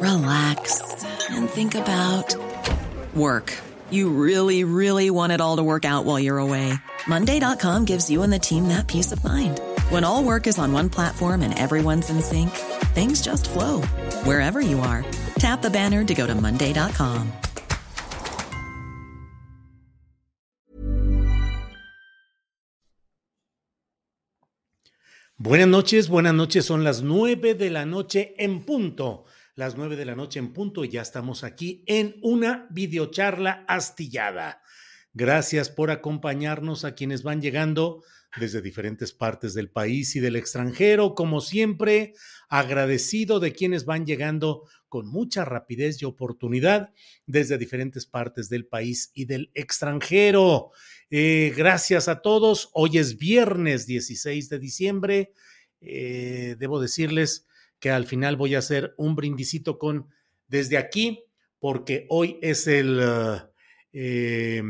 relax, and think about work. You really, really want it all to work out while you're away. Monday.com gives you and the team that peace of mind. When all work is on one platform and everyone's in sync, things just flow wherever you are. Tap the banner to go to Monday.com. Buenas noches, buenas noches. Son las nueve de la noche en punto. Las nueve de la noche en punto y ya estamos aquí en una videocharla astillada. Gracias por acompañarnos a quienes van llegando desde diferentes partes del país y del extranjero. Como siempre, agradecido de quienes van llegando con mucha rapidez y oportunidad desde diferentes partes del país y del extranjero. Eh, gracias a todos. Hoy es viernes 16 de diciembre. Eh, debo decirles que al final voy a hacer un brindicito con desde aquí, porque hoy es el... eh,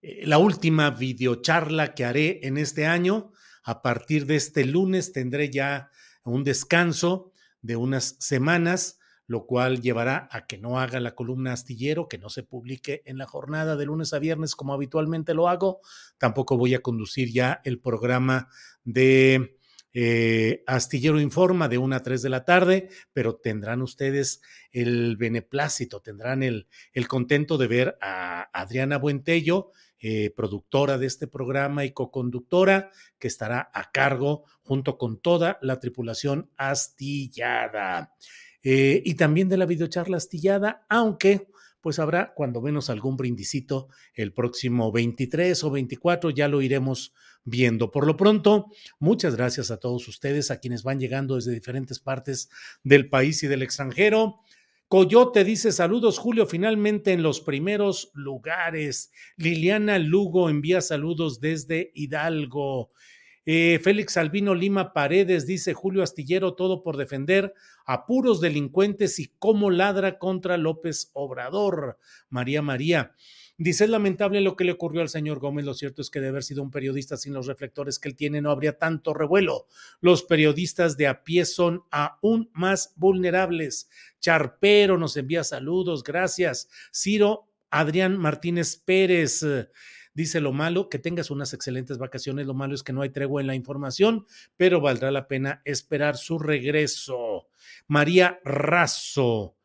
la última videocharla que haré en este año. A partir de este lunes tendré ya un descanso de unas semanas, lo cual llevará a que no haga la columna astillero, que no se publique en la jornada de lunes a viernes como habitualmente lo hago. Tampoco voy a conducir ya el programa de eh, Astillero Informa de 1 a 3 de la tarde, pero tendrán ustedes el beneplácito, tendrán el, el contento de ver a Adriana Buentello, eh, productora de este programa y coconductora, que estará a cargo junto con toda la tripulación astillada. Eh, y también de la videocharla astillada, aunque pues habrá cuando menos algún brindicito el próximo 23 o 24, ya lo iremos viendo. Por lo pronto, muchas gracias a todos ustedes, a quienes van llegando desde diferentes partes del país y del extranjero. Coyote dice saludos, Julio, finalmente en los primeros lugares. Liliana Lugo envía saludos desde Hidalgo. Eh, Félix Albino Lima Paredes dice Julio Astillero, todo por defender a puros delincuentes y cómo ladra contra López Obrador. María María. Dice, es lamentable lo que le ocurrió al señor Gómez. Lo cierto es que de haber sido un periodista sin los reflectores que él tiene, no habría tanto revuelo. Los periodistas de a pie son aún más vulnerables. Charpero nos envía saludos, gracias. Ciro Adrián Martínez Pérez. Dice lo malo, que tengas unas excelentes vacaciones. Lo malo es que no hay tregua en la información, pero valdrá la pena esperar su regreso. María Razo.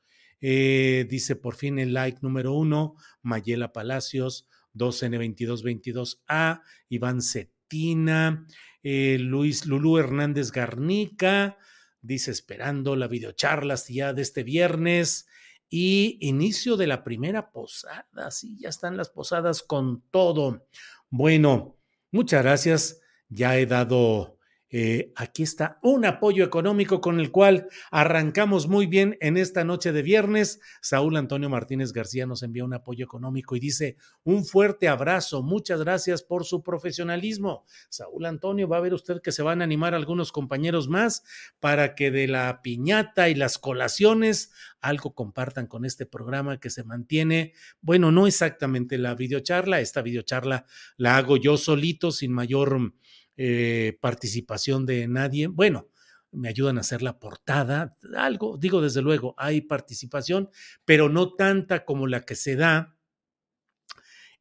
Eh, dice por fin el like número uno, Mayela Palacios, 2N2222A, Iván Cetina, eh, Luis Lulú Hernández Garnica, dice esperando la videocharla ya de este viernes y inicio de la primera posada, sí, ya están las posadas con todo. Bueno, muchas gracias, ya he dado eh, aquí está un apoyo económico con el cual arrancamos muy bien en esta noche de viernes. Saúl Antonio Martínez García nos envía un apoyo económico y dice un fuerte abrazo. Muchas gracias por su profesionalismo. Saúl Antonio, va a ver usted que se van a animar algunos compañeros más para que de la piñata y las colaciones algo compartan con este programa que se mantiene, bueno, no exactamente la videocharla, esta videocharla la hago yo solito sin mayor eh, participación de nadie. Bueno, me ayudan a hacer la portada, algo, digo desde luego, hay participación, pero no tanta como la que se da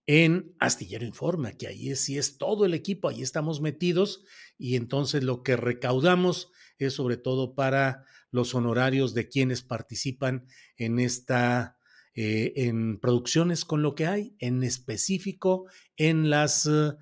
en Astillero Informa, que ahí es, sí es todo el equipo, ahí estamos metidos y entonces lo que recaudamos es sobre todo para los honorarios de quienes participan en esta eh, en producciones con lo que hay, en específico en las eh,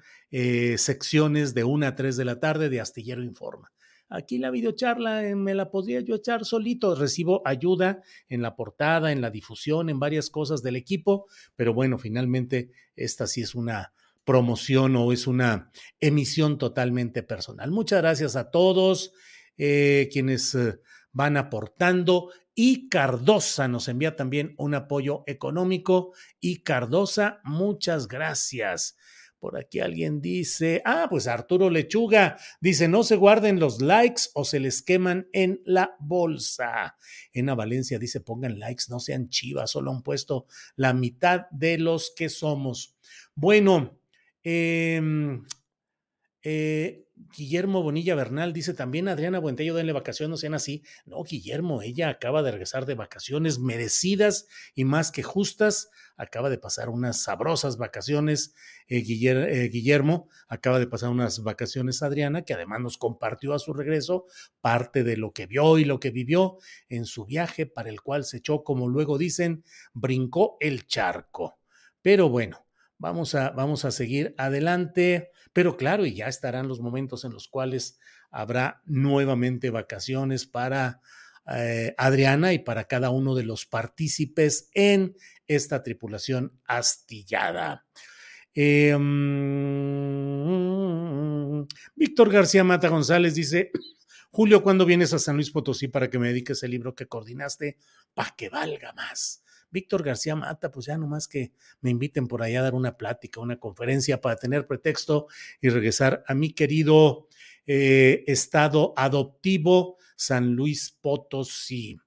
secciones de 1 a 3 de la tarde de Astillero Informa. Aquí la videocharla eh, me la podría yo echar solito. Recibo ayuda en la portada, en la difusión, en varias cosas del equipo, pero bueno, finalmente esta sí es una promoción o es una emisión totalmente personal. Muchas gracias a todos eh, quienes eh, van aportando y Cardosa nos envía también un apoyo económico y Cardosa, muchas gracias. Por aquí alguien dice, ah, pues Arturo Lechuga dice, no se guarden los likes o se les queman en la bolsa. En Valencia dice, pongan likes, no sean chivas, solo han puesto la mitad de los que somos. Bueno, eh, eh, Guillermo Bonilla Bernal dice también Adriana Buentello, denle vacaciones, no sean así. No, Guillermo, ella acaba de regresar de vacaciones merecidas y más que justas. Acaba de pasar unas sabrosas vacaciones. Eh, eh, Guillermo acaba de pasar unas vacaciones Adriana, que además nos compartió a su regreso parte de lo que vio y lo que vivió en su viaje, para el cual se echó, como luego dicen, brincó el charco. Pero bueno, Vamos a, vamos a seguir adelante, pero claro, y ya estarán los momentos en los cuales habrá nuevamente vacaciones para eh, Adriana y para cada uno de los partícipes en esta tripulación astillada. Em, Víctor García Mata González dice, Julio, ¿cuándo vienes a San Luis Potosí para que me dediques el libro que coordinaste para que valga más? Víctor García Mata, pues ya nomás que me inviten por allá a dar una plática, una conferencia para tener pretexto y regresar a mi querido eh, estado adoptivo, San Luis Potosí.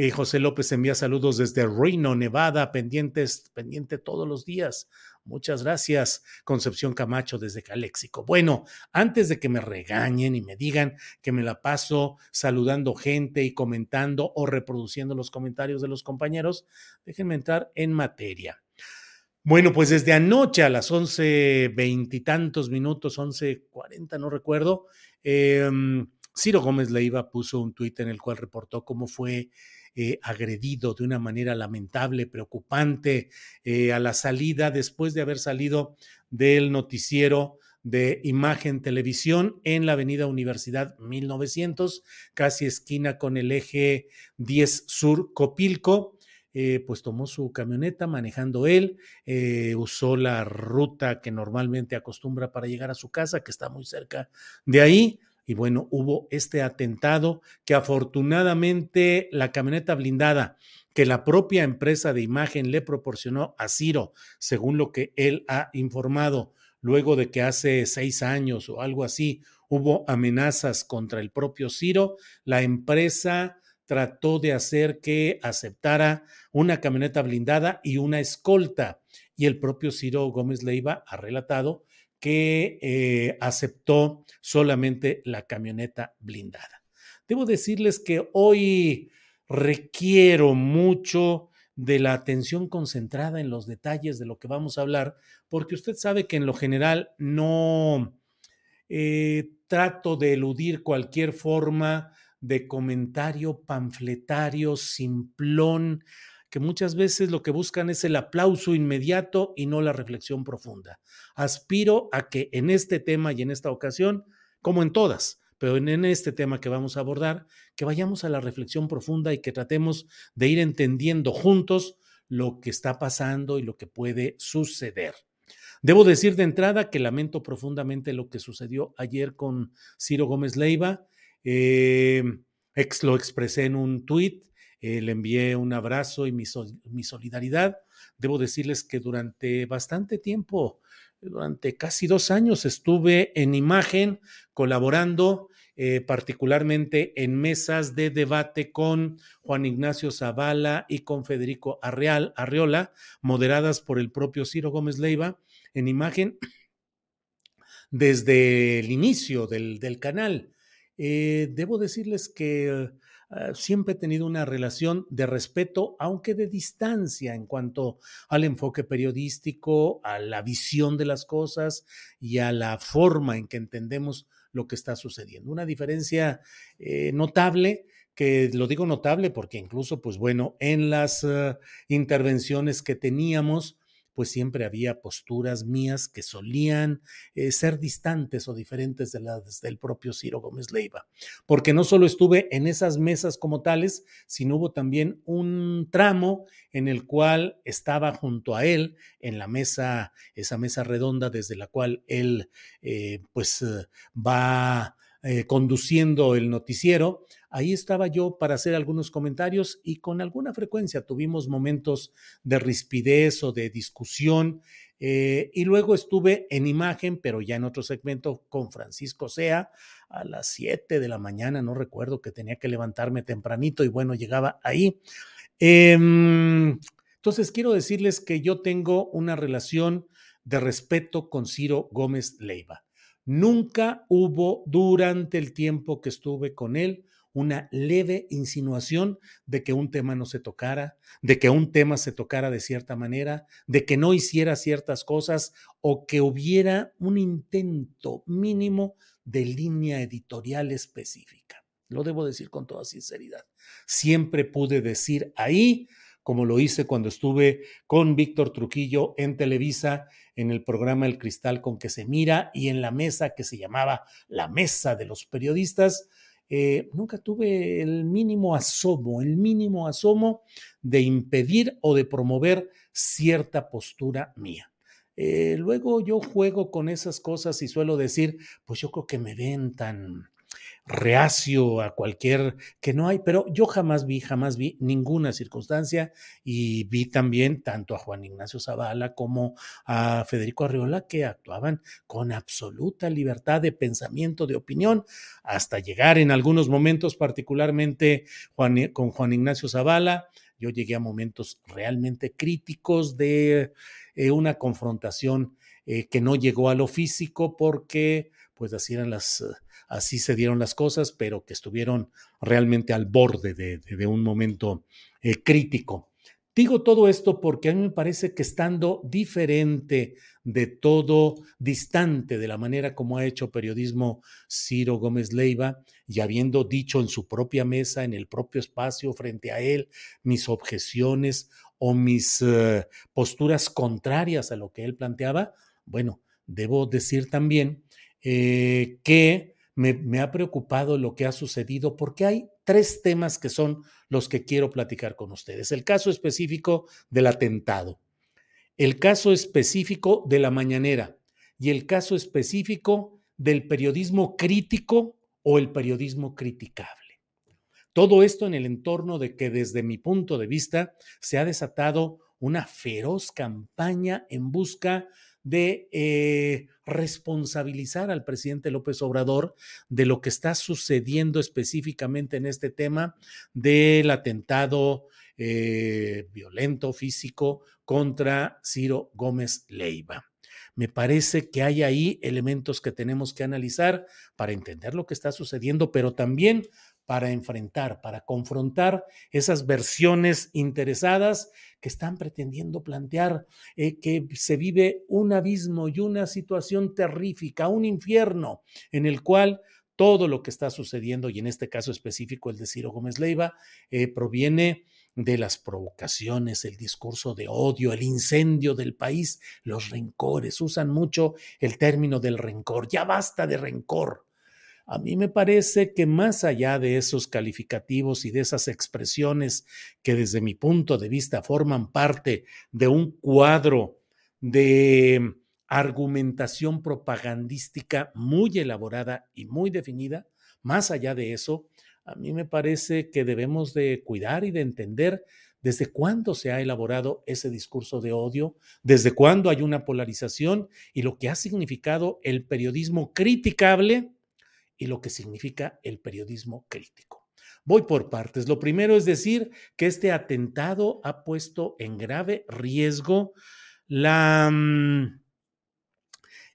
Eh, José López envía saludos desde Reno, Nevada, pendientes, pendiente todos los días. Muchas gracias, Concepción Camacho desde Caléxico. Bueno, antes de que me regañen y me digan que me la paso saludando gente y comentando o reproduciendo los comentarios de los compañeros, déjenme entrar en materia. Bueno, pues desde anoche a las once veintitantos minutos, once cuarenta, no recuerdo, em, Ciro Gómez Leiva puso un tuit en el cual reportó cómo fue eh, agredido de una manera lamentable, preocupante, eh, a la salida, después de haber salido del noticiero de Imagen Televisión en la Avenida Universidad 1900, casi esquina con el eje 10 Sur Copilco. Eh, pues tomó su camioneta manejando él, usó la ruta que normalmente acostumbra para llegar a su casa, que está muy cerca de ahí, y bueno, hubo este atentado que afortunadamente la camioneta blindada que la propia empresa de imagen le proporcionó a Ciro, según lo que él ha informado, luego de que hace seis años o algo así hubo amenazas contra el propio Ciro, la empresa trató de hacer que aceptara una camioneta blindada y una escolta. Y el propio Ciro Gómez Leiva ha relatado que eh, aceptó solamente la camioneta blindada. Debo decirles que hoy requiero mucho de la atención concentrada en los detalles de lo que vamos a hablar, porque usted sabe que en lo general no eh, trato de eludir cualquier forma de comentario panfletario, simplón, que muchas veces lo que buscan es el aplauso inmediato y no la reflexión profunda. Aspiro a que en este tema y en esta ocasión, como en todas, pero en este tema que vamos a abordar, que vayamos a la reflexión profunda y que tratemos de ir entendiendo juntos lo que está pasando y lo que puede suceder. Debo decir de entrada que lamento profundamente lo que sucedió ayer con Ciro Gómez Leiva. Eh, lo expresé en un tuit eh, le envié un abrazo y mi, solidaridad. Debo decirles que durante bastante tiempo, durante casi dos años, estuve en imagen colaborando eh, particularmente en mesas de debate con Juan Ignacio Zavala y con Federico Arreal, Arreola, moderadas por el propio Ciro Gómez Leiva, en imagen desde el inicio del, canal. Eh, debo decirles que Ah, siempre he tenido una relación de respeto, aunque de distancia en cuanto al enfoque periodístico, a la visión de las cosas y a la forma en que entendemos lo que está sucediendo. Una diferencia eh, notable que lo digo notable porque incluso, pues bueno, en las uh, intervenciones que teníamos, pues siempre había posturas mías que solían eh, ser distantes o diferentes de las del propio Ciro Gómez Leiva, porque no solo estuve en esas mesas como tales, sino hubo también un tramo en el cual estaba junto a él en la mesa, esa mesa redonda desde la cual él eh, pues eh, va conduciendo el noticiero, ahí estaba yo para hacer algunos comentarios y con alguna frecuencia tuvimos momentos de rispidez o de discusión. Eh, y luego estuve en imagen, pero ya en otro segmento con Francisco Sea a las 7 de la mañana, no recuerdo que tenía que levantarme tempranito y bueno, llegaba ahí. Eh, entonces, quiero decirles que yo tengo una relación de respeto con Ciro Gómez Leiva. Nunca hubo durante el tiempo que estuve con él una leve insinuación de que un tema no se tocara, de que un tema se tocara de cierta manera, de que no hiciera ciertas cosas o que hubiera un intento mínimo de línea editorial específica. Lo debo decir con toda sinceridad. Siempre pude decir ahí, como lo hice cuando estuve con Víctor Truquillo en Televisa en el programa El Cristal con que se mira y en la mesa que se llamaba la mesa de los periodistas, eh, nunca tuve el mínimo asomo, el mínimo asomo de impedir o de promover cierta postura mía. Eh, luego yo juego con esas cosas y suelo decir, pues yo creo que me ven tan, reacio a cualquier que no hay, pero yo jamás vi, jamás vi ninguna circunstancia y vi también tanto a Juan Ignacio Zavala como a Federico Arriola que actuaban con absoluta libertad de pensamiento, de opinión, hasta llegar en algunos momentos, particularmente con Juan Ignacio Zavala, yo llegué a momentos realmente críticos de eh, una confrontación eh, que no llegó a lo físico porque pues así eran las así se dieron las cosas, pero que estuvieron realmente al borde de, un momento eh, crítico. Digo todo esto porque a mí me parece que estando diferente de todo, distante de la manera como ha hecho periodismo Ciro Gómez Leiva, y habiendo dicho en su propia mesa, en el propio espacio, frente a él, mis objeciones o mis uh, posturas contrarias a lo que él planteaba, bueno, debo decir también eh, que me, ha preocupado lo que ha sucedido porque hay tres temas que son los que quiero platicar con ustedes. El caso específico del atentado, el caso específico de la mañanera y el caso específico del periodismo crítico o el periodismo criticable. Todo esto en el entorno de que desde mi punto de vista se ha desatado una feroz campaña en busca de eh, responsabilizar al presidente López Obrador de lo que está sucediendo específicamente en este tema del atentado eh, violento físico contra Ciro Gómez Leiva. Me parece que hay ahí elementos que tenemos que analizar para entender lo que está sucediendo, pero también para enfrentar, para confrontar esas versiones interesadas que están pretendiendo plantear eh, que se vive un abismo y una situación terrífica, un infierno en el cual todo lo que está sucediendo, y en este caso específico el de Ciro Gómez Leiva, eh, proviene de las provocaciones, el discurso de odio, el incendio del país, los rencores. Usan mucho el término del rencor. Ya basta de rencor. A mí me parece que más allá de esos calificativos y de esas expresiones que desde mi punto de vista forman parte de un cuadro de argumentación propagandística muy elaborada y muy definida, más allá de eso, a mí me parece que debemos de cuidar y de entender desde cuándo se ha elaborado ese discurso de odio, desde cuándo hay una polarización y lo que ha significado el periodismo criticable y lo que significa el periodismo crítico. Voy por partes. Lo primero es decir que este atentado ha puesto en grave riesgo la, mm,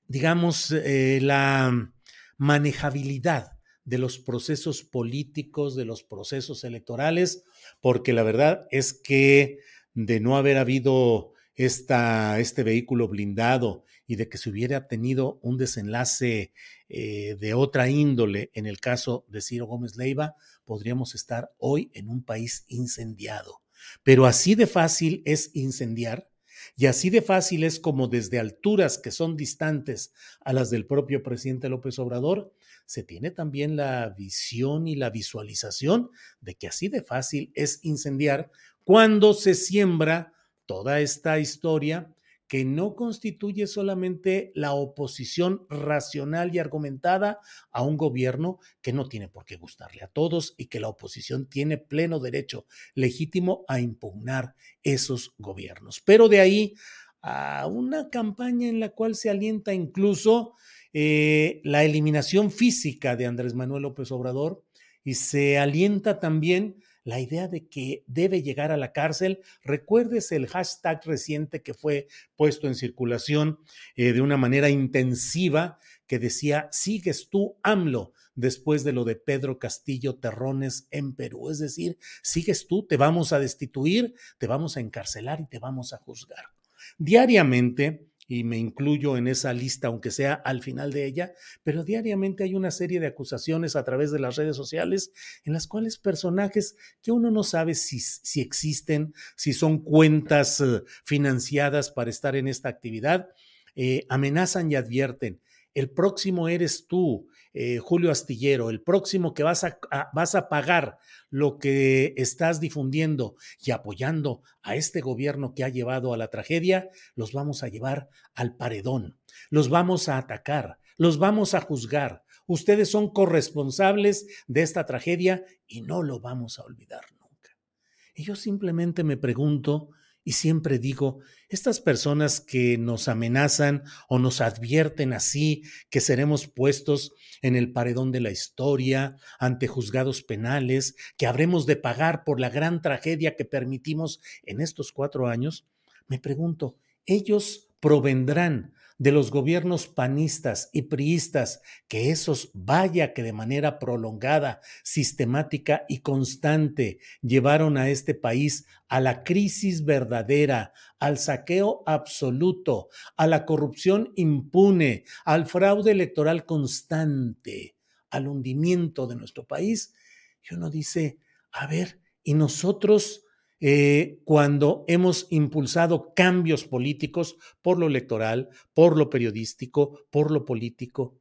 digamos, eh, la manejabilidad de los procesos políticos, de los procesos electorales, porque la verdad es que de no haber habido esta, este vehículo blindado y de que se hubiera tenido un desenlace eh, de otra índole en el caso de Ciro Gómez Leiva, podríamos estar hoy en un país incendiado. Pero así de fácil es incendiar y así de fácil es como desde alturas que son distantes a las del propio presidente López Obrador, se tiene también la visión y la visualización de que así de fácil es incendiar cuando se siembra toda esta historia que no constituye solamente la oposición racional y argumentada a un gobierno que no tiene por qué gustarle a todos y que la oposición tiene pleno derecho legítimo a impugnar esos gobiernos. Pero de ahí a una campaña en la cual se alienta incluso eh, la eliminación física de Andrés Manuel López Obrador y se alienta también la idea de que debe llegar a la cárcel. Recuerdes el hashtag reciente que fue puesto en circulación eh, de una manera intensiva que decía, sigues tú, AMLO, después de lo de Pedro Castillo Terrones en Perú. Es decir, sigues tú, te vamos a destituir, te vamos a encarcelar y te vamos a juzgar. Diariamente, y me incluyo en esa lista, aunque sea al final de ella, pero diariamente hay una serie de acusaciones a través de las redes sociales en las cuales personajes que uno no sabe si, si existen, si son cuentas eh, financiadas para estar en esta actividad, eh, amenazan y advierten, el próximo eres tú, eh, Julio Astillero, el próximo que vas a, vas a pagar lo que estás difundiendo y apoyando a este gobierno que ha llevado a la tragedia, los vamos a llevar al paredón, los vamos a atacar, los vamos a juzgar. Ustedes son corresponsables de esta tragedia y no lo vamos a olvidar nunca. Y yo simplemente me pregunto, y siempre digo, estas personas que nos amenazan o nos advierten así que seremos puestos en el paredón de la historia, ante juzgados penales, que habremos de pagar por la gran tragedia que permitimos en estos cuatro años, me pregunto, ¿ellos provendrán de los gobiernos panistas y priistas, que esos vaya que de manera prolongada, sistemática y constante llevaron a este país a la crisis verdadera, al saqueo absoluto, a la corrupción impune, al fraude electoral constante, al hundimiento de nuestro país. Y uno dice, a ver, ¿y nosotros eh, cuando hemos impulsado cambios políticos por lo electoral, por lo periodístico, por lo político.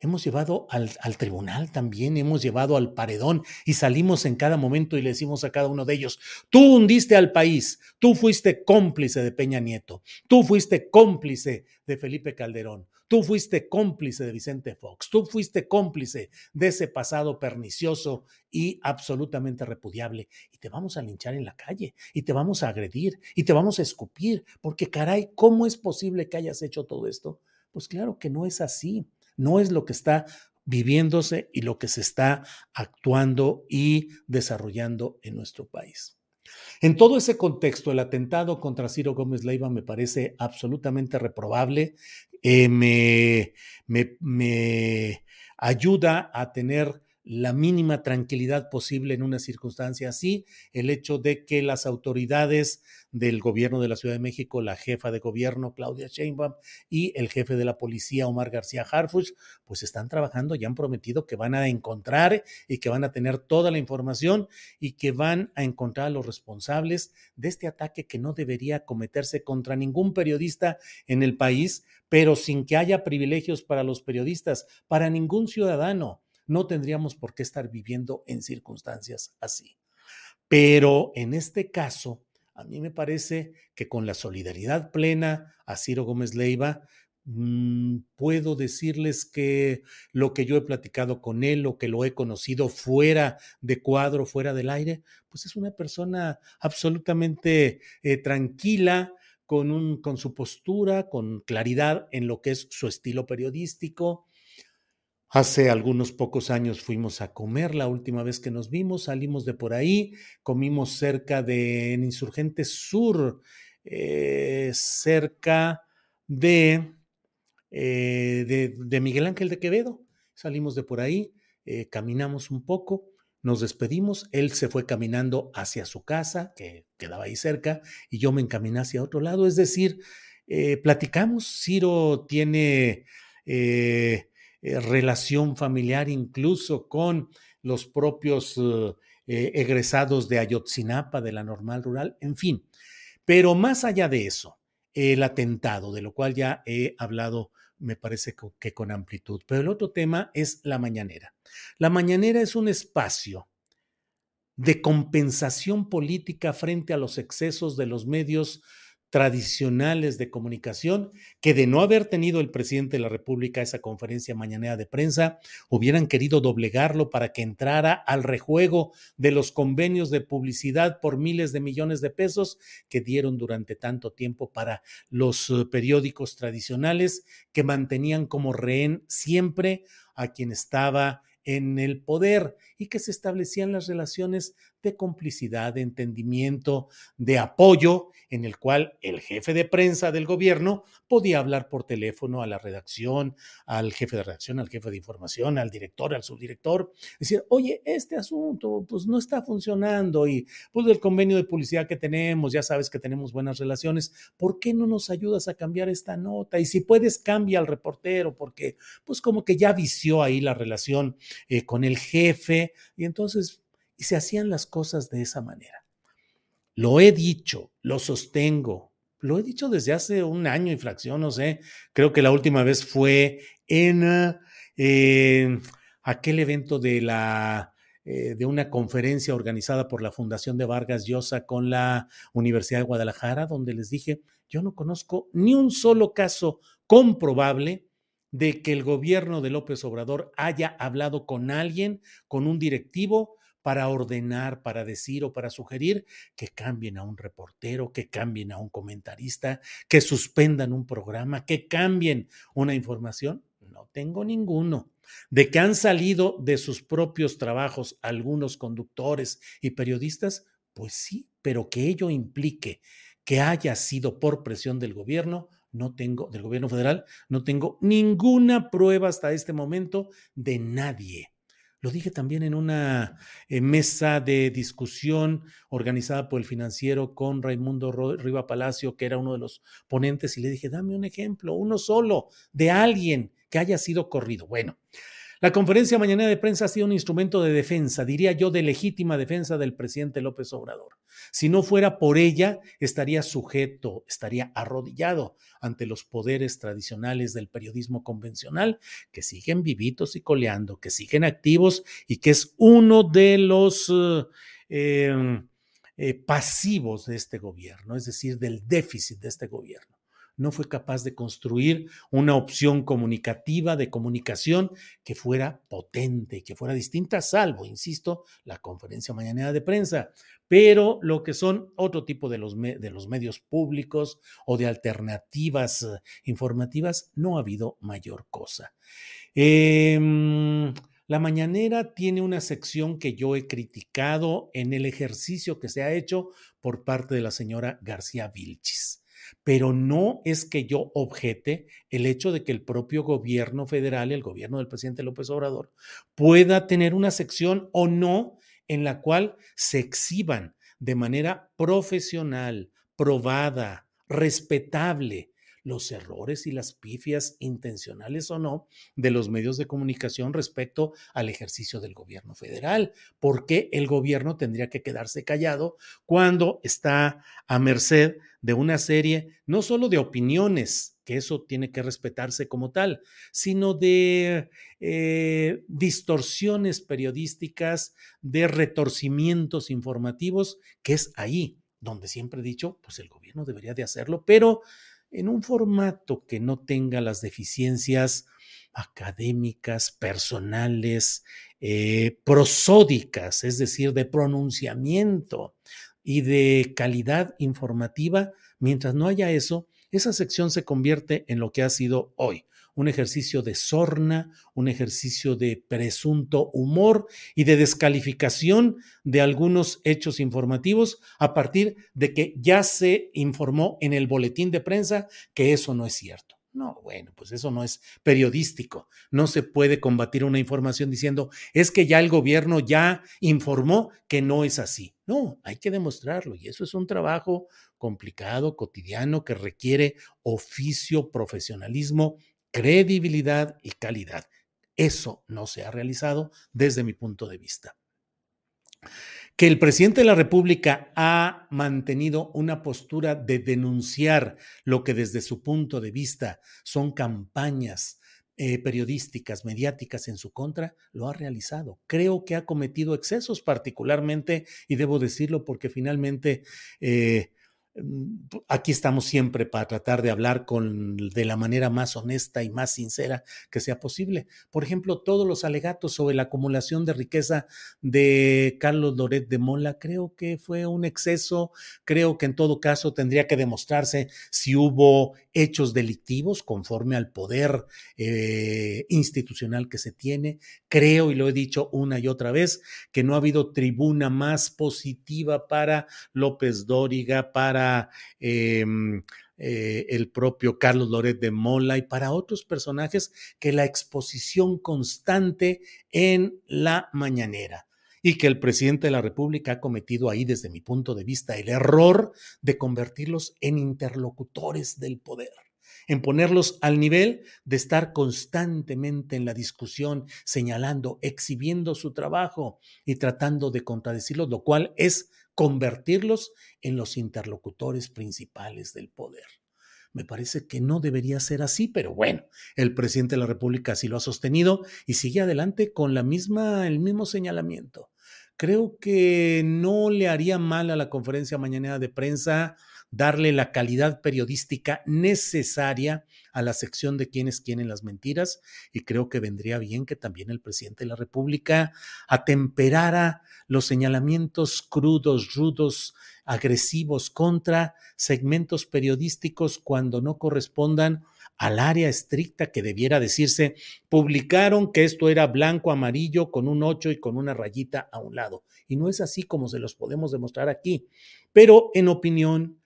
Hemos llevado al, al, tribunal también, hemos llevado al paredón y salimos en cada momento y le decimos a cada uno de ellos, tú hundiste al país, tú fuiste cómplice de Peña Nieto, tú fuiste cómplice de Felipe Calderón, Tú fuiste cómplice de Vicente Fox, tú fuiste cómplice de ese pasado pernicioso y absolutamente repudiable. Y te vamos a linchar en la calle, y te vamos a agredir, y te vamos a escupir, porque caray, ¿cómo es posible que hayas hecho todo esto? Pues claro que no es así, no es lo que está viviéndose y lo que se está actuando y desarrollando en nuestro país. En todo ese contexto, el atentado contra Ciro Gómez Leiva me parece absolutamente reprobable, eh, me, me, me ayuda a tener la mínima tranquilidad posible en una circunstancia así, el hecho de que las autoridades del gobierno de la Ciudad de México, la jefa de gobierno Claudia Sheinbaum y el jefe de la policía Omar García Harfuch, pues están trabajando y han prometido que van a encontrar y que van a tener toda la información y que van a encontrar a los responsables de este ataque que no debería cometerse contra ningún periodista en el país, pero sin que haya privilegios para los periodistas, para ningún ciudadano no tendríamos por qué estar viviendo en circunstancias así. Pero en este caso, a mí me parece que con la solidaridad plena a Ciro Gómez Leiva, mm, puedo decirles que lo que yo he platicado con él, lo que lo he conocido fuera de cuadro, fuera del aire, pues es una persona absolutamente eh, tranquila, con, un, con su postura, con claridad en lo que es su estilo periodístico, Hace algunos pocos años fuimos a comer, la última vez que nos vimos, salimos de por ahí, comimos cerca de en Insurgentes Sur, eh, cerca de, eh, de, de, Miguel Ángel de Quevedo. Salimos de por ahí, eh, caminamos un poco, nos despedimos, él se fue caminando hacia su casa, que quedaba ahí cerca, y yo me encaminé hacia otro lado, es decir, platicamos, Ciro tiene eh, relación familiar incluso con los propios egresados de Ayotzinapa, de la normal rural, en fin. Pero más allá de eso, el atentado, de lo cual ya he hablado, me parece que con amplitud. Pero el otro tema es la mañanera. La mañanera es un espacio de compensación política frente a los excesos de los medios tradicionales de comunicación que de no haber tenido el presidente de la República esa conferencia mañanera de prensa, hubieran querido doblegarlo para que entrara al rejuego de los convenios de publicidad por miles de millones de pesos que dieron durante tanto tiempo para los eh, periódicos tradicionales que mantenían como rehén siempre a quien estaba en el poder y que se establecían las relaciones de complicidad, de entendimiento, de apoyo, en el cual el jefe de prensa del gobierno podía hablar por teléfono a la redacción, al jefe de redacción, al jefe de información, al director, al subdirector, decir, oye, este asunto pues no está funcionando y pues el convenio de publicidad que tenemos, ya sabes que tenemos buenas relaciones, ¿por qué no nos ayudas a cambiar esta nota? Y si puedes, cambia al reportero, porque pues como que ya vició ahí la relación eh, con el jefe y entonces y se hacían las cosas de esa manera. Lo he dicho, lo sostengo, lo he dicho desde hace un año y fracción, no sé, creo que la última vez fue en eh, aquel evento de la eh, de una conferencia organizada por la Fundación de Vargas Llosa con la Universidad de Guadalajara, donde les dije, yo no conozco ni un solo caso comprobable de que el gobierno de López Obrador haya hablado con alguien, con un directivo, para ordenar, para decir o para sugerir que cambien a un reportero, que cambien a un comentarista, que suspendan un programa, que cambien una información. No tengo ninguno. De que han salido de sus propios trabajos algunos conductores y periodistas, pues sí, pero que ello implique que haya sido por presión del gobierno, no tengo, del gobierno federal, no tengo ninguna prueba hasta este momento de nadie. Lo dije también en una eh, mesa de discusión organizada por el financiero con Raimundo Riva Palacio, que era uno de los ponentes, y le dije, dame un ejemplo, uno solo, de alguien que haya sido corrido. Bueno, la conferencia mañana de prensa ha sido un instrumento de defensa, diría yo, de legítima defensa del presidente López Obrador. Si no fuera por ella, estaría sujeto, estaría arrodillado ante los poderes tradicionales del periodismo convencional, que siguen vivitos y coleando, que siguen activos y que es uno de los eh, em, eh, pasivos de este gobierno, es decir, del déficit de este gobierno no fue capaz de construir una opción comunicativa de comunicación que fuera potente, que fuera distinta, salvo, insisto, la conferencia mañanera de prensa. Pero lo que son otro tipo de los, de los medios públicos o de alternativas eh, informativas, no ha habido mayor cosa. Em, la mañanera tiene una sección que yo he criticado en el ejercicio que se ha hecho por parte de la señora García Vilchis pero no es que yo objete el hecho de que el propio gobierno federal, el gobierno del presidente López Obrador, pueda tener una sección o no en la cual se exhiban de manera profesional, probada, respetable, los errores y las pifias intencionales o no de los medios de comunicación respecto al ejercicio del gobierno federal. ¿Por qué el gobierno tendría que quedarse callado cuando está a merced de una serie no solo de opiniones, que eso tiene que respetarse como tal, sino de eh, distorsiones periodísticas, de retorcimientos informativos, que es ahí donde siempre he dicho, pues el gobierno debería de hacerlo, pero en un formato que no tenga las deficiencias académicas, personales, eh, prosódicas, es decir, de pronunciamiento y de calidad informativa, mientras no haya eso, esa sección se convierte en lo que ha sido hoy, un ejercicio de sorna, un ejercicio de presunto humor y de descalificación de algunos hechos informativos a partir de que ya se informó en el boletín de prensa que eso no es cierto. No, bueno, pues eso no es periodístico. No se puede combatir una información diciendo, es que ya el gobierno ya informó que no es así. No, hay que demostrarlo y eso es un trabajo complicado, cotidiano, que requiere oficio, profesionalismo, credibilidad y calidad. Eso no se ha realizado desde mi punto de vista. Que el presidente de la República ha mantenido una postura de denunciar lo que desde su punto de vista son campañas eh, periodísticas, mediáticas en su contra, lo ha realizado. Creo que ha cometido excesos particularmente, y debo decirlo porque finalmente eh, aquí estamos siempre para tratar de hablar con, de la manera más honesta y más sincera que sea posible. Por ejemplo, todos los alegatos sobre la acumulación de riqueza de Carlos Loret de Mola, creo que fue un exceso, creo que en todo caso tendría que demostrarse si hubo hechos delictivos conforme al poder eh, institucional que se tiene. Creo, y lo he dicho una y otra vez, que no ha habido tribuna más positiva para López Dóriga, para Em, eh, el propio Carlos Loret de Mola y para otros personajes que la exposición constante en la mañanera y que el presidente de la República ha cometido ahí, desde mi punto de vista, el error de convertirlos en interlocutores del poder en ponerlos al nivel de estar constantemente en la discusión, señalando, exhibiendo su trabajo y tratando de contradecirlos, lo cual es convertirlos en los interlocutores principales del poder. Me parece que no debería ser así, pero bueno, el presidente de la República así lo ha sostenido y sigue adelante con la misma, el mismo señalamiento. Creo que no le haría mal a la conferencia mañana de prensa darle la calidad periodística necesaria a la sección de quienes quieren las mentiras y creo que vendría bien que también el presidente de la República atemperara los señalamientos crudos, rudos, agresivos contra segmentos periodísticos cuando no correspondan al área estricta que debiera decirse, publicaron que esto era blanco, amarillo, con un 8 y con una rayita a un lado. Y no es así como se los podemos demostrar aquí. Pero en opinión,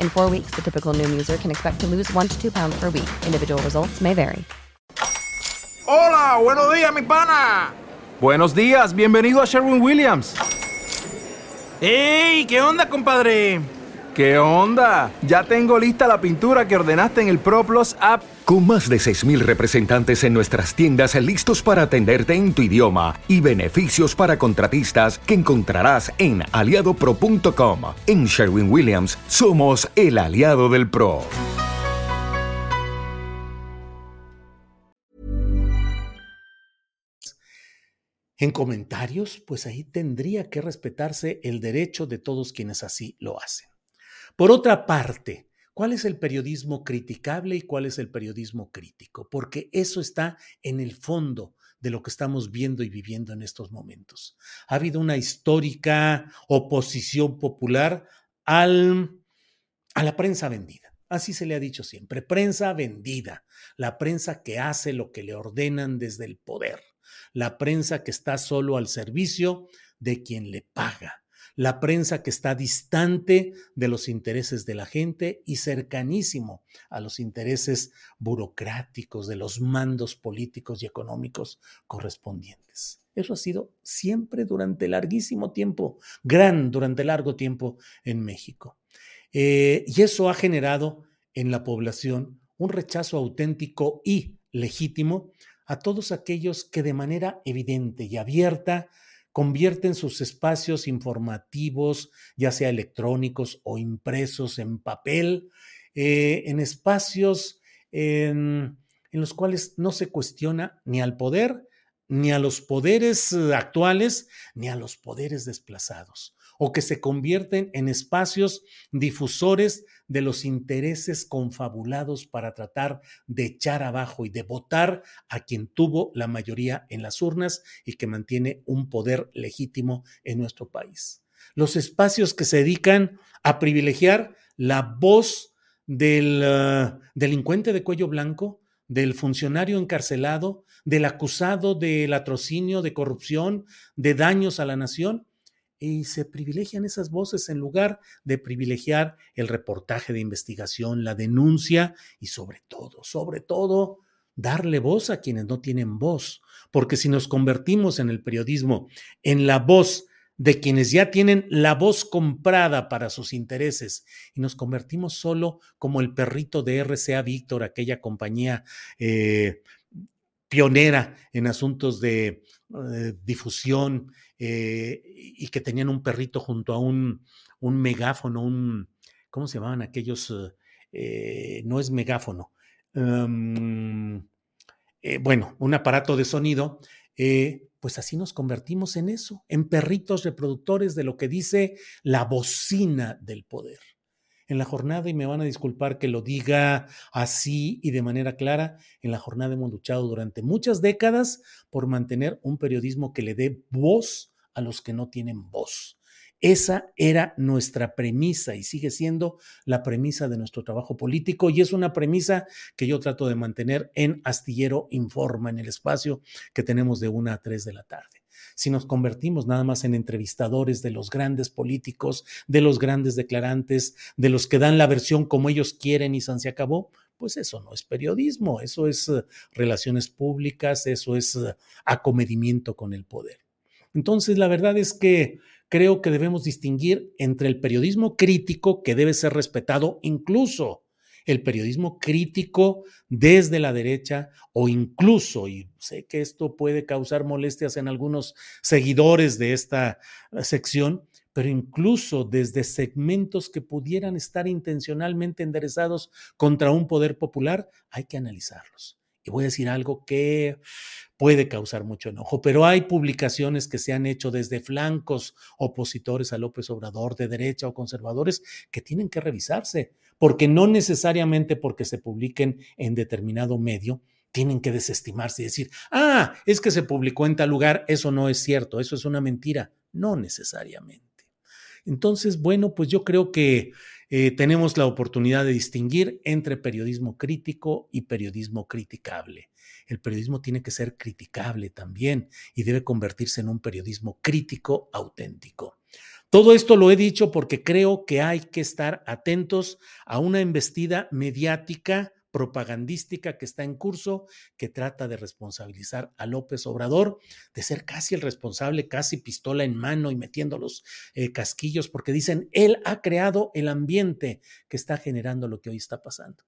In four weeks, the typical Noom user can expect to lose one to two pounds per week. Individual results may vary. Hola, buenos días, mi pana. Buenos días, bienvenido a Sherwin Williams. ¡Ey! ¿Qué onda, compadre? ¿Qué onda? Ya tengo lista la pintura que ordenaste en el ProPlus app. Con más de 6.000 representantes en nuestras tiendas listos para atenderte en tu idioma y beneficios para contratistas que encontrarás en aliadopro.com. En Sherwin Williams somos el aliado del PRO. En comentarios, pues ahí tendría que respetarse el derecho de todos quienes así lo hacen. Por otra parte, ¿cuál es el periodismo criticable y cuál es el periodismo crítico? Porque eso está en el fondo de lo que estamos viendo y viviendo en estos momentos. Ha habido una histórica oposición popular al, a la prensa vendida. Así se le ha dicho siempre, prensa vendida, la prensa que hace lo que le ordenan desde el poder, la prensa que está solo al servicio de quien le paga, la prensa que está distante de los intereses de la gente y cercanísimo a los intereses burocráticos de los mandos políticos y económicos correspondientes. Eso ha sido siempre durante larguísimo tiempo, gran durante largo tiempo en México. Eh, y eso ha generado en la población un rechazo auténtico y legítimo a todos aquellos que de manera evidente y abierta convierten sus espacios informativos, ya sea electrónicos o impresos en papel, eh, en espacios en, los cuales no se cuestiona ni al poder, ni a los poderes eh, actuales, ni a los poderes desplazados o que se convierten en espacios difusores de los intereses confabulados para tratar de echar abajo y de votar a quien tuvo la mayoría en las urnas y que mantiene un poder legítimo en nuestro país. Los espacios que se dedican a privilegiar la voz del uh, delincuente de cuello blanco, del funcionario encarcelado, del acusado del latrocinio, de corrupción, de daños a la nación, y se privilegian esas voces en lugar de privilegiar el reportaje de investigación, la denuncia y sobre todo, sobre todo, darle voz a quienes no tienen voz, porque si nos convertimos en el periodismo en la voz de quienes ya tienen la voz comprada para sus intereses y nos convertimos solo como el perrito de RCA Víctor, aquella compañía eh, pionera en asuntos de eh, difusión eh, y que tenían un perrito junto a un, megáfono, un, ¿cómo se llamaban aquellos? Eh, no es megáfono. Um, bueno, un aparato de sonido pues así nos convertimos en eso, en perritos reproductores de lo que dice la bocina del poder. En la jornada, y me van a disculpar que lo diga así y de manera clara, en la jornada hemos luchado durante muchas décadas por mantener un periodismo que le dé voz a los que no tienen voz esa era nuestra premisa y sigue siendo la premisa de nuestro trabajo político y es una premisa que yo trato de mantener en Astillero Informa, en el espacio que tenemos de una a tres de la tarde. Si nos convertimos nada más en entrevistadores de los grandes políticos, de los grandes declarantes, de los que dan la versión como ellos quieren y se acabó, pues eso no es periodismo, eso es eh, relaciones públicas, eso es eh, acomedimiento con el poder. Entonces, la verdad es que creo que debemos distinguir entre el periodismo crítico, que debe ser respetado incluso el periodismo crítico desde la derecha o incluso, y sé que esto puede causar molestias en algunos seguidores de esta sección, pero incluso desde segmentos que pudieran estar intencionalmente enderezados contra un poder popular, hay que analizarlos. Y voy a decir algo que puede causar mucho enojo, pero hay publicaciones que se han hecho desde flancos opositores a López Obrador, de derecha o conservadores, que tienen que revisarse, porque no necesariamente porque se publiquen en determinado medio, tienen que desestimarse y decir, ah, es que se publicó en tal lugar, eso no es cierto, eso es una mentira. No necesariamente. Entonces, bueno, pues yo creo que eh, tenemos la oportunidad de distinguir entre periodismo crítico y periodismo criticable el periodismo tiene que ser criticable también y debe convertirse en un periodismo crítico auténtico. Todo esto lo he dicho porque creo que hay que estar atentos a una embestida mediática propagandística que está en curso, que trata de responsabilizar a López Obrador, de ser casi el responsable, casi pistola en mano y metiendo los eh, casquillos, porque dicen, él ha creado el ambiente que está generando lo que hoy está pasando.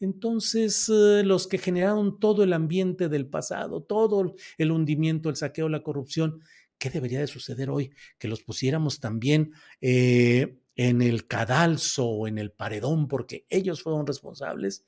Entonces, eh, los que generaron todo el ambiente del pasado, todo el hundimiento, el saqueo, la corrupción, ¿qué debería de suceder hoy? Que los pusiéramos también eh, en el cadalso o en el paredón, porque ellos fueron responsables.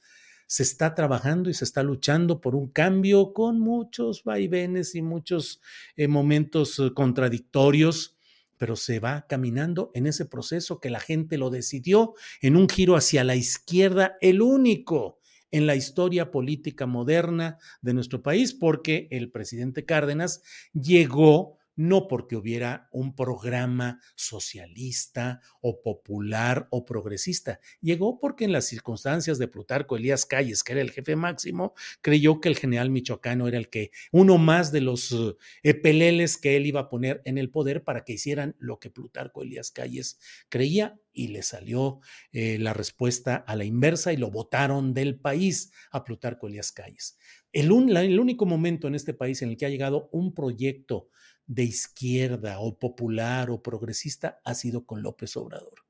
Se está trabajando y se está luchando por un cambio con muchos vaivenes y muchos eh, momentos contradictorios pero se va caminando en ese proceso que la gente lo decidió en un giro hacia la izquierda, el único en la historia política moderna de nuestro país, porque el presidente Cárdenas llegó no porque hubiera un programa socialista o popular o progresista. Llegó porque en las circunstancias de Plutarco Elías Calles, que era el jefe máximo, creyó que el general michoacano era el que, uno más de los eh, peleles que él iba a poner en el poder para que hicieran lo que Plutarco Elías Calles creía y le salió eh, la respuesta a la inversa y lo votaron del país a Plutarco Elías Calles. El, el único momento en este país en el que ha llegado un proyecto de izquierda o popular o progresista ha sido con López Obrador.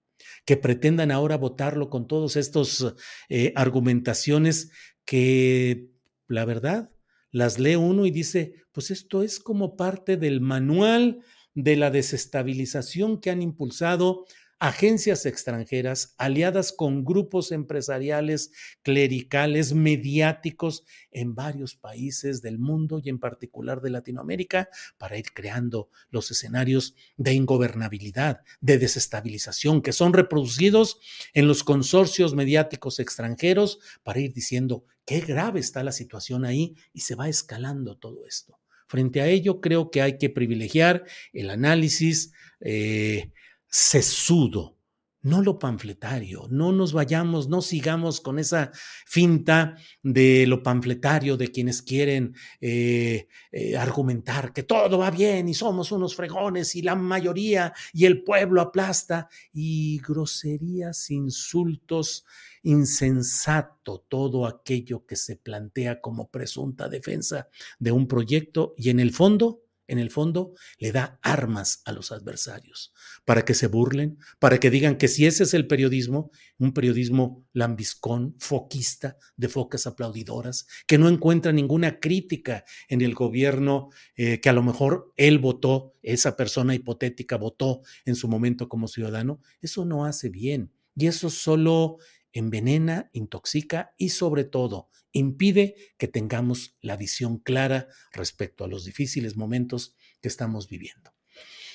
Que pretendan ahora votarlo con todos estos eh, argumentaciones que, la verdad, las lee uno y dice, pues esto es como parte del manual de la desestabilización que han impulsado agencias extranjeras aliadas con grupos empresariales, clericales, mediáticos en varios países del mundo y en particular de Latinoamérica para ir creando los escenarios de ingobernabilidad, de desestabilización que son reproducidos en los consorcios mediáticos extranjeros para ir diciendo qué grave está la situación ahí y se va escalando todo esto. Frente a ello, creo que hay que privilegiar el análisis, eh, sesudo, no lo panfletario, no nos vayamos, no sigamos con esa finta de lo panfletario de quienes quieren eh, eh, argumentar que todo va bien y somos unos fregones y la mayoría y el pueblo aplasta y groserías, insultos, insensato todo aquello que se plantea como presunta defensa de un proyecto y en el fondo en el fondo, le da armas a los adversarios para que se burlen, para que digan que si ese es el periodismo, un periodismo lambiscón, foquista, de focas aplaudidoras, que no encuentra ninguna crítica en el gobierno eh, que a lo mejor él votó, esa persona hipotética votó en su momento como ciudadano, eso no hace bien. Y eso solo envenena, intoxica y sobre todo impide que tengamos la visión clara respecto a los difíciles momentos que estamos viviendo.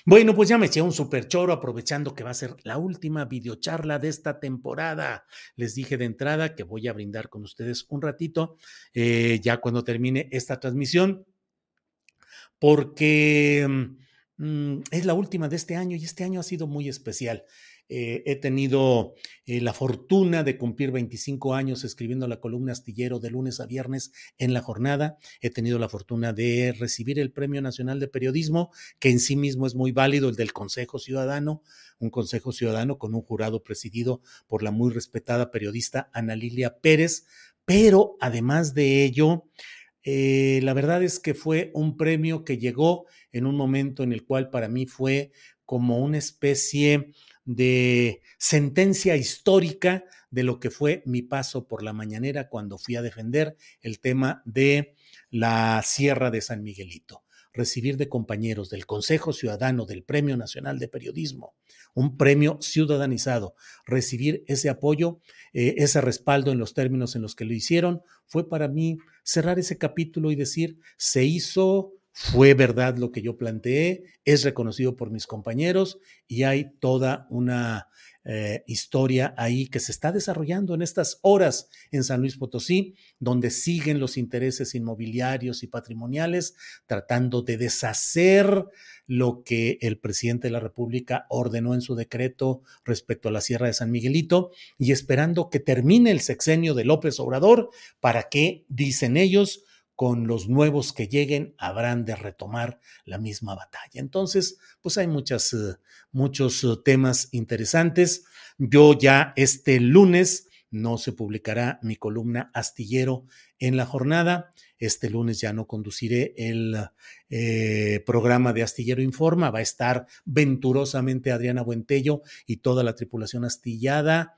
Bueno, pues ya me eché un super choro aprovechando que va a ser la última videocharla de esta temporada. Les dije de entrada que voy a brindar con ustedes un ratito, eh, ya cuando termine esta transmisión, porque mm, es la última de este año y este año ha sido muy especial. Eh, he tenido eh, la fortuna de cumplir 25 años escribiendo la columna astillero de lunes a viernes en la jornada. He tenido la fortuna de recibir el Premio Nacional de Periodismo, que en sí mismo es muy válido, el del Consejo Ciudadano, un Consejo Ciudadano con un jurado presidido por la muy respetada periodista Ana Lilia Pérez. Pero además de ello, eh, la verdad es que fue un premio que llegó en un momento en el cual para mí fue como una especie de sentencia histórica de lo que fue mi paso por la mañanera cuando fui a defender el tema de la Sierra de San Miguelito. Recibir de compañeros del Consejo Ciudadano del Premio Nacional de Periodismo, un premio ciudadanizado, recibir ese apoyo, eh, ese respaldo en los términos en los que lo hicieron, fue para mí cerrar ese capítulo y decir, se hizo fue verdad lo que yo planteé, es reconocido por mis compañeros y hay toda una eh, historia ahí que se está desarrollando en estas horas en San Luis Potosí, donde siguen los intereses inmobiliarios y patrimoniales tratando de deshacer lo que el presidente de la República ordenó en su decreto respecto a la Sierra de San Miguelito y esperando que termine el sexenio de López Obrador para que, dicen ellos, con los nuevos que lleguen habrán de retomar la misma batalla. Entonces, pues hay muchas, eh, muchos eh, temas interesantes. Yo ya este lunes no se publicará mi columna astillero en la jornada. Este lunes ya no conduciré el eh, programa de Astillero Informa. Va a estar venturosamente Adriana Buentello y toda la tripulación astillada.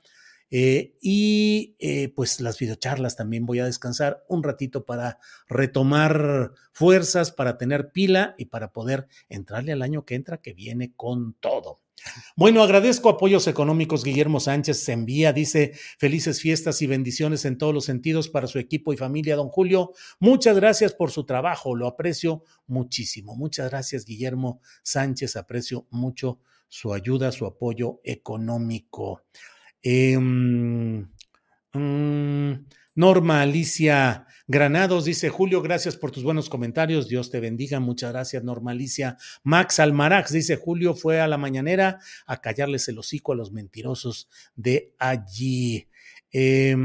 Eh, y eh, pues las videocharlas también voy a descansar un ratito para retomar fuerzas, para tener pila y para poder entrarle al año que entra, que viene con todo. Bueno, agradezco apoyos económicos. Guillermo Sánchez se envía, dice felices fiestas y bendiciones en todos los sentidos para su equipo y familia, don Julio. Muchas gracias por su trabajo, lo aprecio muchísimo. Muchas gracias, Guillermo Sánchez, aprecio mucho su ayuda, su apoyo económico. Em, mm, Norma Alicia Granados dice, Julio, gracias por tus buenos comentarios. Dios te bendiga. Muchas gracias, Norma Alicia. Max Almarax dice, Julio fue a la mañanera a callarles el hocico a los mentirosos de allí. Eh,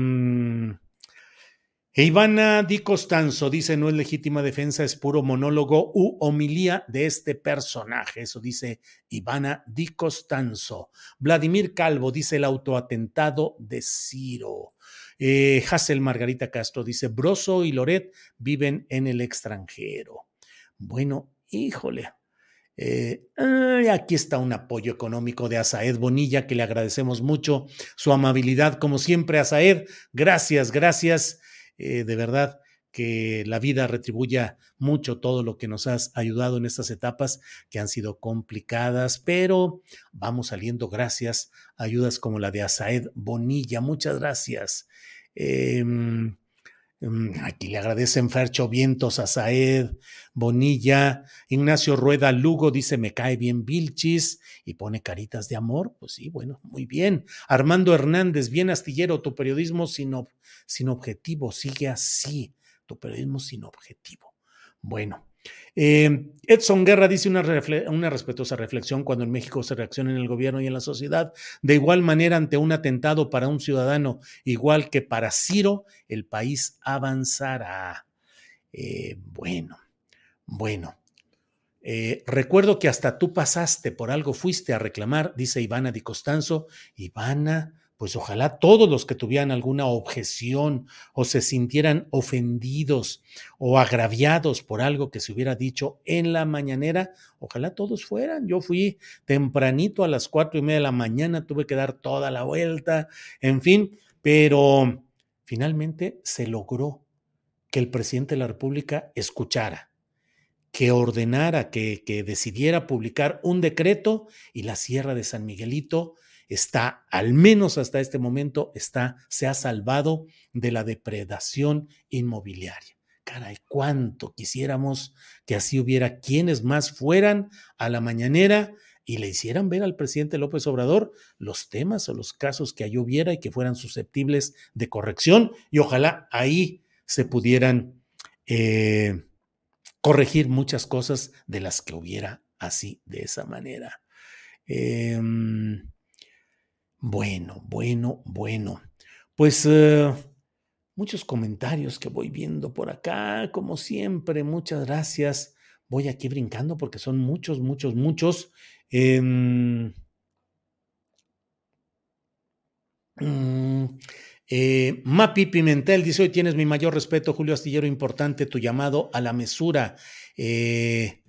e Ivana Di Costanzo dice, no es legítima defensa, es puro monólogo u homilía de este personaje. Eso dice Ivana Di Costanzo. Vladimir Calvo dice el autoatentado de Ciro. Eh, Hassel Margarita Castro dice, Broso y Loret viven en el extranjero. Bueno, híjole. Eh, aquí está un apoyo económico de Asaed Bonilla, que le agradecemos mucho su amabilidad, como siempre, Asaed. Gracias, gracias. Eh, de verdad que la vida retribuya mucho todo lo que nos has ayudado en estas etapas que han sido complicadas, pero vamos saliendo gracias a ayudas como la de Asaed Bonilla. Muchas gracias. Em, aquí le agradecen Fercho Vientos, Asaed, Bonilla, Ignacio Rueda Lugo dice, me cae bien Vilchis y pone caritas de amor. Pues sí, bueno, muy bien. Armando Hernández, bien astillero, tu periodismo sin, sin objetivo, sigue así, tu periodismo sin objetivo. Bueno, Eh, Edson Guerra dice una, una, respetuosa reflexión cuando en México se reacciona en el gobierno y en la sociedad. De igual manera, ante un atentado para un ciudadano, igual que para Ciro, el país avanzará. Eh, bueno, bueno. Eh, recuerdo que hasta tú pasaste por algo, fuiste a reclamar, dice Ivana Di Costanzo. Ivana, pues ojalá todos los que tuvieran alguna objeción o se sintieran ofendidos o agraviados por algo que se hubiera dicho en la mañanera, ojalá todos fueran. Yo fui tempranito a las cuatro y media de la mañana, tuve que dar toda la vuelta, en fin, pero finalmente se logró que el presidente de la República escuchara que ordenara, que, que decidiera publicar un decreto y la Sierra de San Miguelito está, al menos hasta este momento, está, se ha salvado de la depredación inmobiliaria. Caray, cuánto quisiéramos que así hubiera quienes más fueran a la mañanera y le hicieran ver al presidente López Obrador los temas o los casos que allí hubiera y que fueran susceptibles de corrección y ojalá ahí se pudieran eh, corregir muchas cosas de las que hubiera así, de esa manera. Eh, bueno, bueno, bueno. Pues eh, muchos comentarios que voy viendo por acá, como siempre, muchas gracias. Voy aquí brincando porque son muchos, muchos, muchos. Eh, eh, Mapi Pimentel dice: Hoy tienes mi mayor respeto, Julio Astillero. Importante tu llamado a la mesura. Eh,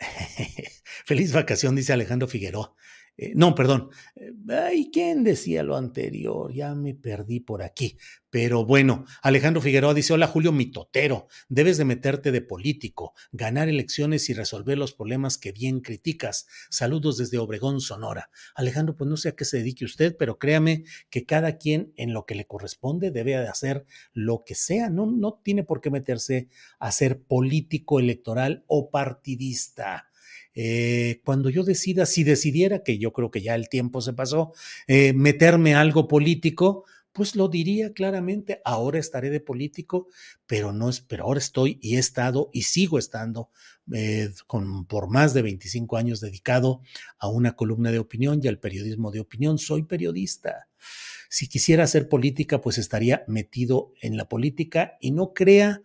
feliz vacación, dice Alejandro Figueroa. Eh, no, perdón. Eh, ay, ¿quién decía lo anterior? Ya me perdí por aquí. Pero bueno, Alejandro Figueroa dice, hola Julio Mitotero, debes de meterte de político, ganar elecciones y resolver los problemas que bien criticas. Saludos desde Obregón, Sonora. Alejandro, pues no sé a qué se dedique usted, pero créame que cada quien en lo que le corresponde debe de hacer lo que sea. No, no tiene por qué meterse a ser político electoral o partidista eh, cuando yo decida, si decidiera, que yo creo que ya el tiempo se pasó, eh, meterme algo político, pues lo diría claramente, ahora estaré de político, pero no es, pero ahora estoy y he estado y sigo estando eh, con, por más de 25 años dedicado a una columna de opinión y al periodismo de opinión. Soy periodista. Si quisiera hacer política, pues estaría metido en la política y no crea,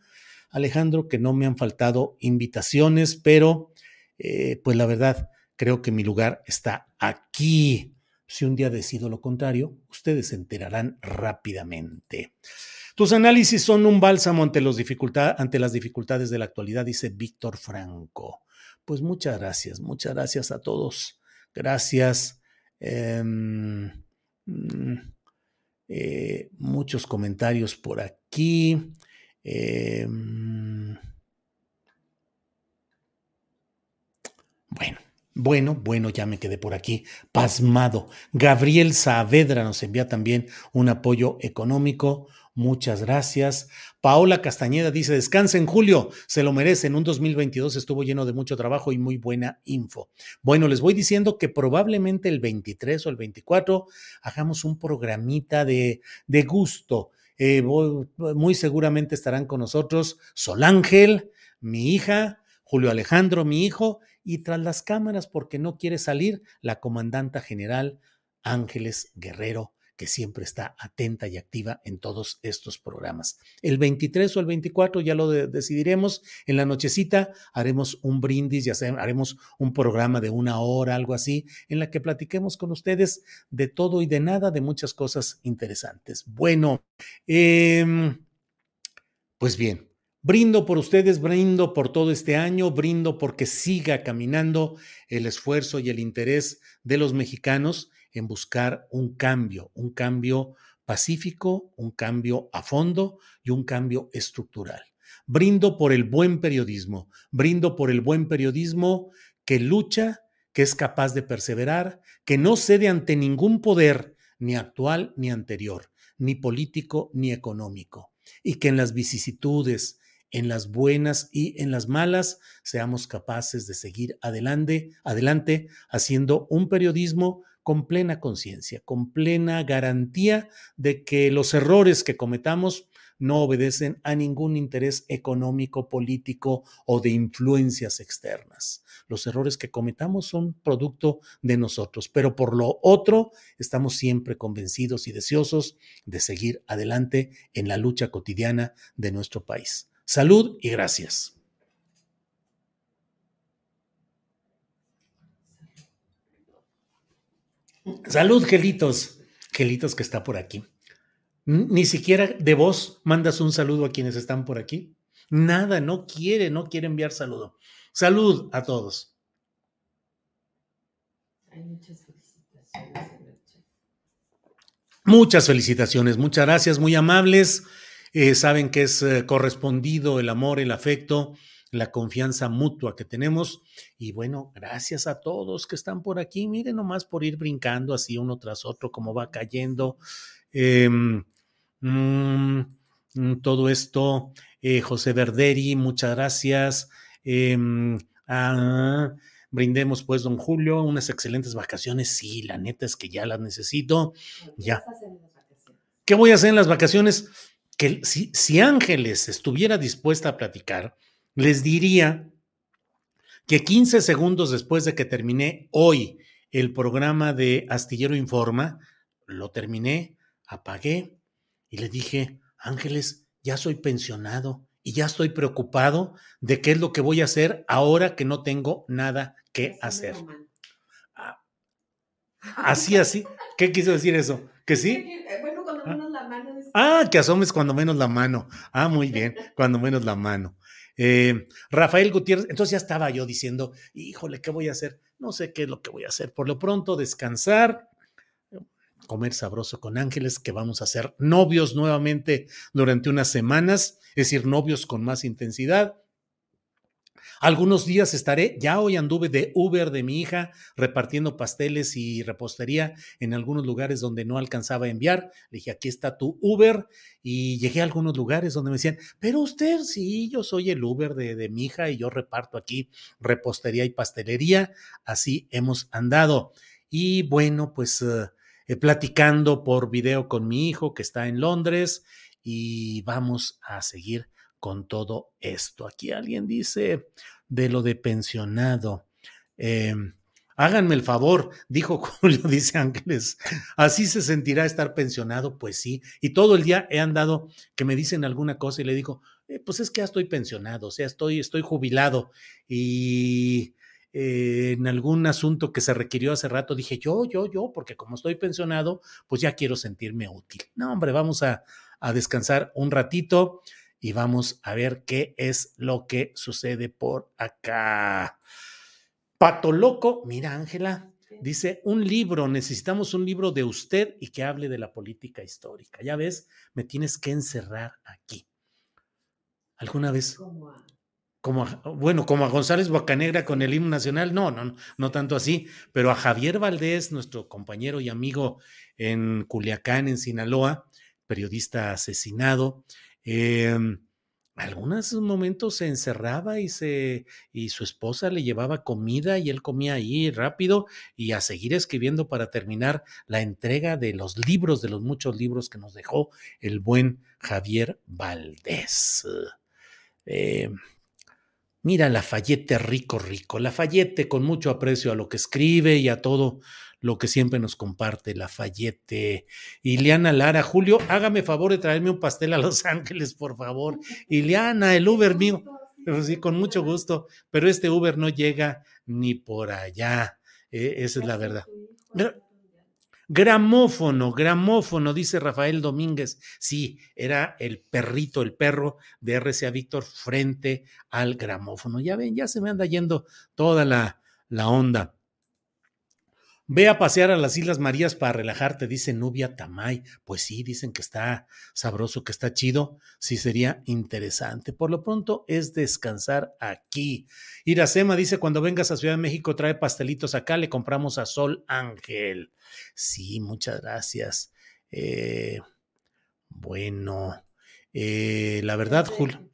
Alejandro, que no me han faltado invitaciones, pero eh, pues la verdad, creo que mi lugar está aquí. Si un día decido lo contrario, ustedes se enterarán rápidamente. Tus análisis son un bálsamo ante, los ante las dificultades de la actualidad, dice Víctor Franco. Pues muchas gracias, muchas gracias a todos. Gracias. Em, mm, eh, muchos comentarios por aquí. Eh, Bueno, bueno, bueno, ya me quedé por aquí, pasmado. Gabriel Saavedra nos envía también un apoyo económico. Muchas gracias. Paola Castañeda dice, descansa en julio, se lo merecen. Un 2022 estuvo lleno de mucho trabajo y muy buena info. Bueno, les voy diciendo que probablemente el 23 o el 24 hagamos un programita de, de gusto. Eh, muy seguramente estarán con nosotros Sol Ángel, mi hija, Julio Alejandro, mi hijo, y tras las cámaras, porque no quiere salir, la comandanta general Ángeles Guerrero, que siempre está atenta y activa en todos estos programas. El 23 o el 24 ya lo decidiremos. En la nochecita haremos un brindis, ya haremos un programa de una hora, algo así, en la que platiquemos con ustedes de todo y de nada, de muchas cosas interesantes. Bueno, eh, pues bien, Brindo por ustedes, brindo por todo este año, brindo porque siga caminando el esfuerzo y el interés de los mexicanos en buscar un cambio, un cambio pacífico, un cambio a fondo y un cambio estructural. Brindo por el buen periodismo, brindo por el buen periodismo que lucha, que es capaz de perseverar, que no cede ante ningún poder, ni actual ni anterior, ni político ni económico, y que en las vicisitudes, en las buenas y en las malas, seamos capaces de seguir adelante, adelante haciendo un periodismo con plena conciencia, con plena garantía de que los errores que cometamos no obedecen a ningún interés económico, político o de influencias externas. Los errores que cometamos son producto de nosotros, pero por lo otro, estamos siempre convencidos y deseosos de seguir adelante en la lucha cotidiana de nuestro país. Salud y gracias. Salud, Gelitos. Gelitos que está por aquí. Ni siquiera de voz mandas un saludo a quienes están por aquí. Nada, no quiere, no quiere enviar saludo. Salud a todos. Hay muchas felicitaciones. Muchas felicitaciones, muchas gracias, muy amables. Eh, saben que es eh, correspondido el amor, el afecto, la confianza mutua que tenemos. Y bueno, gracias a todos que están por aquí. Miren nomás por ir brincando así uno tras otro, como va cayendo. Em, mm, mm, todo esto, eh, José Verderi, muchas gracias. Em, ah, brindemos pues, don Julio, unas excelentes vacaciones. Sí, la neta es que ya las necesito. Ya. ¿Qué voy a hacer en las vacaciones? Que si, si Ángeles estuviera dispuesta a platicar, les diría que 15 segundos después de que terminé hoy el programa de Astillero Informa, lo terminé, apagué y le dije, Ángeles, ya soy pensionado y ya estoy preocupado de qué es lo que voy a hacer ahora que no tengo nada que hacer. Ah, así, así. ¿Qué quiso decir eso? ¿Que sí? Cuando menos la mano. Ah, que asomes cuando menos la mano. Ah, muy bien, cuando menos la mano. Eh, Rafael Gutiérrez, entonces ya estaba yo diciendo, híjole, ¿qué voy a hacer? No sé qué es lo que voy a hacer. Por lo pronto, descansar, comer sabroso con ángeles, que vamos a ser novios nuevamente durante unas semanas, es decir, novios con más intensidad. Algunos días estaré, ya hoy anduve de Uber de mi hija repartiendo pasteles y repostería en algunos lugares donde no alcanzaba a enviar. Le dije, aquí está tu Uber y llegué a algunos lugares donde me decían, pero usted sí, yo soy el Uber de, de mi hija y yo reparto aquí repostería y pastelería. Así hemos andado. Y bueno, pues eh, platicando por video con mi hijo que está en Londres y vamos a seguir con todo esto. Aquí alguien dice de lo de pensionado. Em, háganme el favor, dijo Julio, dice Ángeles, así se sentirá estar pensionado, pues sí, y todo el día he andado que me dicen alguna cosa y le digo, eh, pues es que ya estoy pensionado, o sea, estoy, estoy jubilado y eh, en algún asunto que se requirió hace rato, dije yo, yo, yo, porque como estoy pensionado, pues ya quiero sentirme útil. No, hombre, vamos a, a descansar un ratito y vamos a ver qué es lo que sucede por acá. Pato Loco, mira Ángela, dice un libro, necesitamos un libro de usted y que hable de la política histórica. Ya ves, me tienes que encerrar aquí. ¿Alguna vez? Como bueno, como a González Bocanegra con el himno nacional, no, no, no tanto así, pero a Javier Valdés, nuestro compañero y amigo en Culiacán, en Sinaloa, periodista asesinado, eh, algunos momentos se encerraba y se y su esposa le llevaba comida y él comía ahí rápido y a seguir escribiendo para terminar la entrega de los libros de los muchos libros que nos dejó el buen Javier Valdés. Eh, mira Lafayette rico rico, Lafayette con mucho aprecio a lo que escribe y a todo lo que siempre nos comparte Lafayette. Ileana Lara, Julio, hágame favor de traerme un pastel a Los Ángeles, por favor. Ileana, el Uber mío. Pero sí, con mucho gusto. Pero este Uber no llega ni por allá. Eh, esa es la verdad. Gramófono, gramófono, dice Rafael Domínguez. Sí, era el perrito, el perro de RCA Víctor frente al gramófono. Ya ven, ya se me anda yendo toda la, la onda. Ve a pasear a las Islas Marías para relajarte, dice Nubia Tamay. Pues sí, dicen que está sabroso, que está chido. Sí, sería interesante. Por lo pronto es descansar aquí. Iracema dice: cuando vengas a Ciudad de México, trae pastelitos acá, le compramos a Sol Ángel. Sí, muchas gracias. Eh, bueno, eh, la verdad, Julio.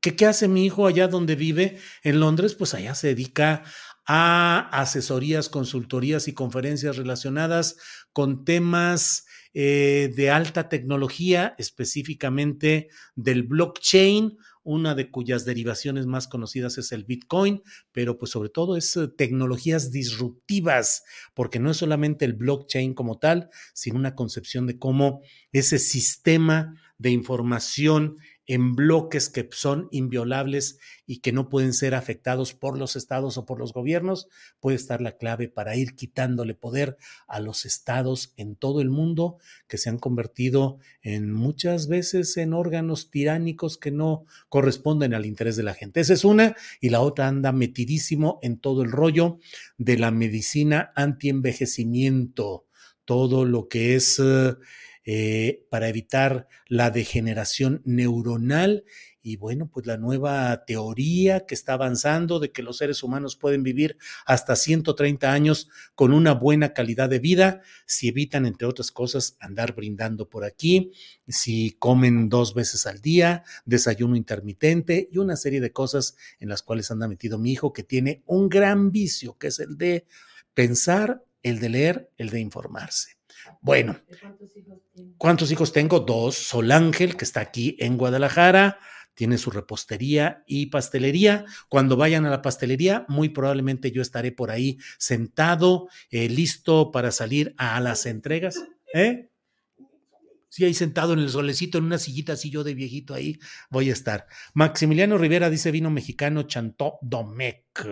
¿Qué, ¿Qué hace mi hijo allá donde vive en Londres? Pues allá se dedica a asesorías, consultorías y conferencias relacionadas con temas eh, de alta tecnología, específicamente del blockchain, una de cuyas derivaciones más conocidas es el Bitcoin, pero pues sobre todo es eh, tecnologías disruptivas, porque no es solamente el blockchain como tal, sino una concepción de cómo ese sistema de información en bloques que son inviolables y que no pueden ser afectados por los estados o por los gobiernos, puede estar la clave para ir quitándole poder a los estados en todo el mundo que se han convertido en muchas veces en órganos tiránicos que no corresponden al interés de la gente. Esa es una y la otra anda metidísimo en todo el rollo de la medicina antienvejecimiento, todo lo que es... Eh, eh, para evitar la degeneración neuronal y bueno, pues la nueva teoría que está avanzando de que los seres humanos pueden vivir hasta 130 años con una buena calidad de vida si evitan, entre otras cosas, andar brindando por aquí, si comen dos veces al día, desayuno intermitente y una serie de cosas en las cuales anda metido mi hijo que tiene un gran vicio, que es el de pensar, el de leer, el de informarse. Bueno, ¿cuántos hijos tengo? Dos. Sol Ángel, que está aquí en Guadalajara, tiene su repostería y pastelería. Cuando vayan a la pastelería, muy probablemente yo estaré por ahí sentado, eh, listo para salir a las entregas. ¿Eh? Sí, ahí sentado en el solecito, en una sillita así yo de viejito ahí voy a estar. Maximiliano Rivera dice vino mexicano Chantó Domecq.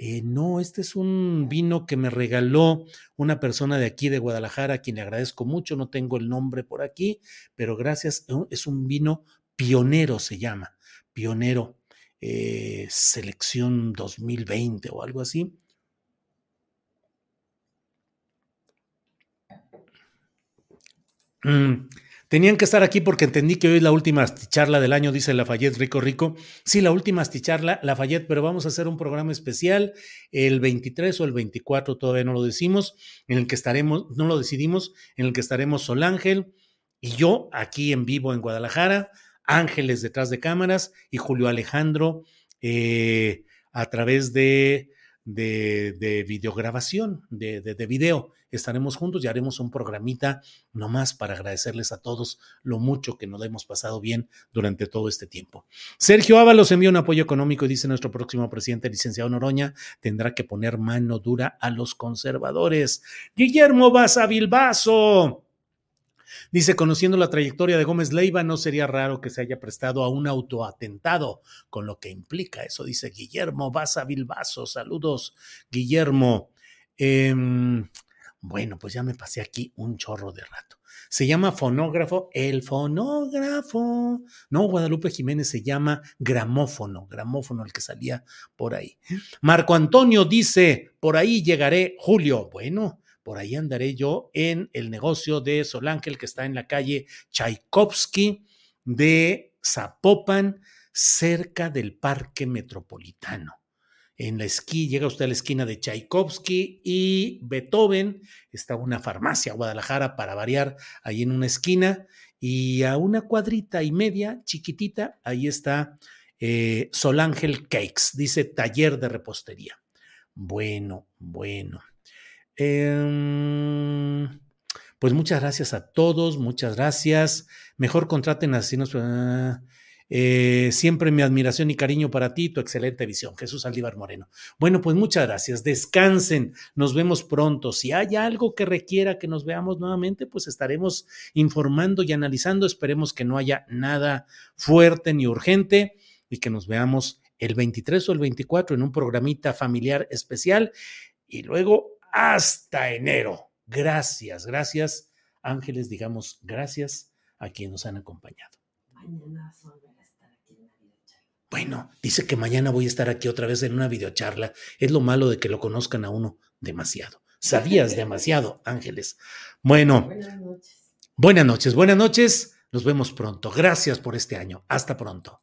Eh, no, este es un vino que me regaló una persona de aquí de Guadalajara, a quien le agradezco mucho, no tengo el nombre por aquí, pero gracias, es un vino pionero, se llama, pionero, eh, selección 2020 o algo así. Mm. Tenían que estar aquí porque entendí que hoy es la última charla del año, dice Lafayette Rico Rico. Sí, la última charla, Lafayette, pero vamos a hacer un programa especial el 23 o el 24, todavía no lo decimos, en el que estaremos, no lo decidimos, en el que estaremos Sol Ángel y yo aquí en vivo en Guadalajara, Ángeles detrás de cámaras y Julio Alejandro eh, a través de de, videograbación, de, de, video. Estaremos juntos y haremos un programita nomás para agradecerles a todos lo mucho que nos hemos pasado bien durante todo este tiempo. Sergio Ábalos envía un apoyo económico y dice nuestro próximo presidente, licenciado Noroña, tendrá que poner mano dura a los conservadores. Guillermo Baza Bilbaso Dice, conociendo la trayectoria de Gómez Leiva, no sería raro que se haya prestado a un autoatentado, con lo que implica eso, dice Guillermo Baza Bilbaso. Saludos, Guillermo. Em, bueno, pues ya me pasé aquí un chorro de rato. Se llama fonógrafo, el fonógrafo. No, Guadalupe Jiménez se llama gramófono, gramófono el que salía por ahí. Marco Antonio dice, por ahí llegaré, Julio. Bueno, por ahí andaré yo en el negocio de Solángel, que está en la calle Tchaikovsky de Zapopan, cerca del Parque Metropolitano. En la esquina, llega usted a la esquina de Tchaikovsky y Beethoven, está una farmacia Guadalajara para variar ahí en una esquina y a una cuadrita y media chiquitita, ahí está eh, Solángel Cakes, dice taller de repostería. Bueno, bueno. Em, pues muchas gracias a todos, muchas gracias. Mejor contraten asesinos. Ah, eh, siempre mi admiración y cariño para ti, tu excelente visión, Jesús Aldívar Moreno. Bueno, pues muchas gracias. Descansen, nos vemos pronto. Si hay algo que requiera que nos veamos nuevamente, pues estaremos informando y analizando. Esperemos que no haya nada fuerte ni urgente y que nos veamos el 23 o el 24 en un programita familiar especial. Y luego hasta enero. Gracias, gracias, ángeles, digamos gracias a quienes nos han acompañado. Mañana a estar aquí en Bueno, dice que mañana voy a estar aquí otra vez en una videocharla. Es lo malo de que lo conozcan a uno demasiado. Sabías demasiado, Ángeles. Bueno. Buenas noches. Buenas noches, buenas noches. Nos vemos pronto. Gracias por este año. Hasta pronto.